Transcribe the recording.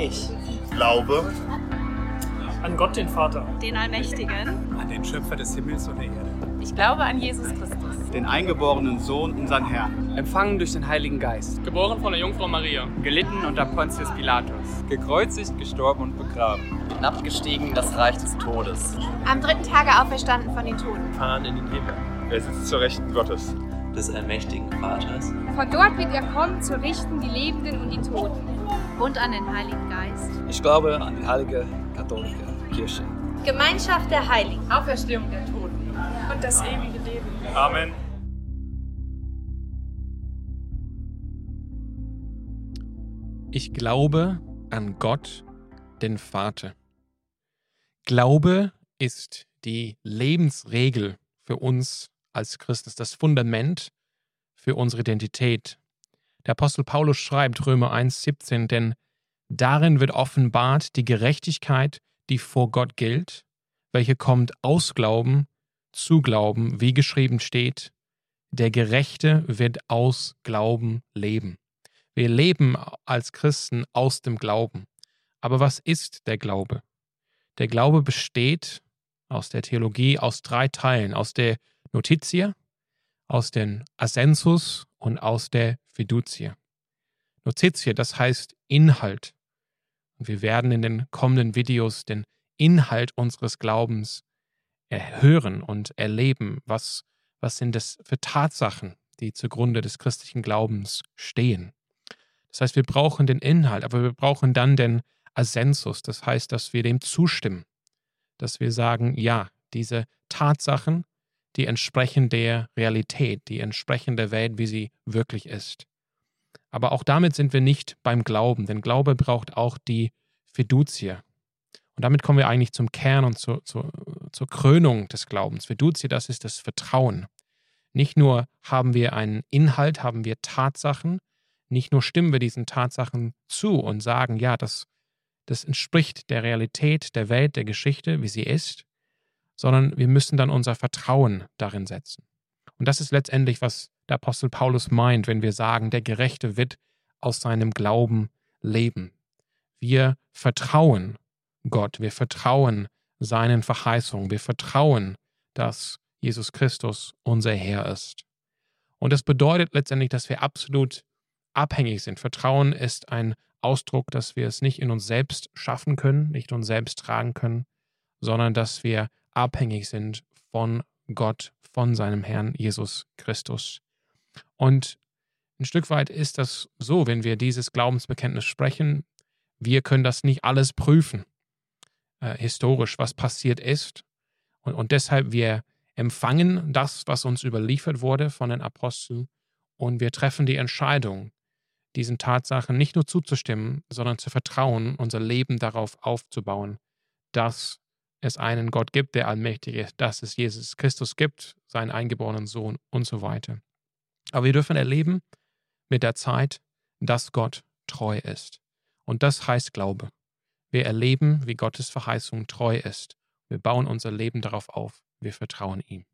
Ich. Glaube. An Gott den Vater, den Allmächtigen, an den Schöpfer des Himmels und der Erde. Ich glaube an Jesus Christus, den eingeborenen Sohn, unseren Herrn, empfangen durch den Heiligen Geist, geboren von der Jungfrau Maria, gelitten unter Pontius Pilatus, gekreuzigt, gestorben und begraben, hinabgestiegen in das Reich des Todes, am dritten Tage auferstanden von den Toten, fahren in den Himmel, er sitzt zur Rechten Gottes, des allmächtigen Vaters. Von dort wird er kommen, zu richten die Lebenden und die Toten. Und an den Heiligen Geist. Ich glaube an die heilige katholische Kirche. Gemeinschaft der Heiligen. Auferstehung der Toten. Und das ewige Leben. Amen. Ich glaube an Gott, den Vater. Glaube ist die Lebensregel für uns als Christen, das Fundament für unsere Identität. Der Apostel Paulus schreibt Römer 1,17, denn darin wird offenbart die Gerechtigkeit, die vor Gott gilt, welche kommt aus Glauben zu Glauben, wie geschrieben steht, der Gerechte wird aus Glauben leben. Wir leben als Christen aus dem Glauben. Aber was ist der Glaube? Der Glaube besteht aus der Theologie aus drei Teilen, aus der Notitia, aus den Ascensus und aus der Fiducia. Notitia, das heißt Inhalt. Und wir werden in den kommenden Videos den Inhalt unseres Glaubens hören und erleben. Was, was sind das für Tatsachen, die zugrunde des christlichen Glaubens stehen? Das heißt, wir brauchen den Inhalt, aber wir brauchen dann den Ascensus. Das heißt, dass wir dem zustimmen. Dass wir sagen, ja, diese Tatsachen, die entsprechen der Realität, die entsprechen der Welt, wie sie wirklich ist. Aber auch damit sind wir nicht beim Glauben, denn Glaube braucht auch die Fiducie. Und damit kommen wir eigentlich zum Kern und zur, zur, zur Krönung des Glaubens. Fiducie, das ist das Vertrauen. Nicht nur haben wir einen Inhalt, haben wir Tatsachen, nicht nur stimmen wir diesen Tatsachen zu und sagen, ja, das, das entspricht der Realität der Welt, der Geschichte, wie sie ist, sondern wir müssen dann unser Vertrauen darin setzen. Und das ist letztendlich, was der Apostel Paulus meint, wenn wir sagen, der Gerechte wird aus seinem Glauben leben. Wir vertrauen Gott, wir vertrauen seinen Verheißungen, wir vertrauen, dass Jesus Christus unser Herr ist. Und das bedeutet letztendlich, dass wir absolut abhängig sind. Vertrauen ist ein Ausdruck, dass wir es nicht in uns selbst schaffen können, nicht uns selbst tragen können, sondern dass wir abhängig sind von Gott, von seinem Herrn Jesus Christus. Und ein Stück weit ist das so, wenn wir dieses Glaubensbekenntnis sprechen, wir können das nicht alles prüfen, äh, historisch, was passiert ist. Und, und deshalb wir empfangen das, was uns überliefert wurde von den Aposteln und wir treffen die Entscheidung, diesen Tatsachen nicht nur zuzustimmen, sondern zu vertrauen, unser Leben darauf aufzubauen, dass es einen Gott gibt, der allmächtig ist, dass es Jesus Christus gibt, seinen eingeborenen Sohn und so weiter. Aber wir dürfen erleben mit der Zeit, dass Gott treu ist. Und das heißt Glaube. Wir erleben, wie Gottes Verheißung treu ist. Wir bauen unser Leben darauf auf. Wir vertrauen ihm.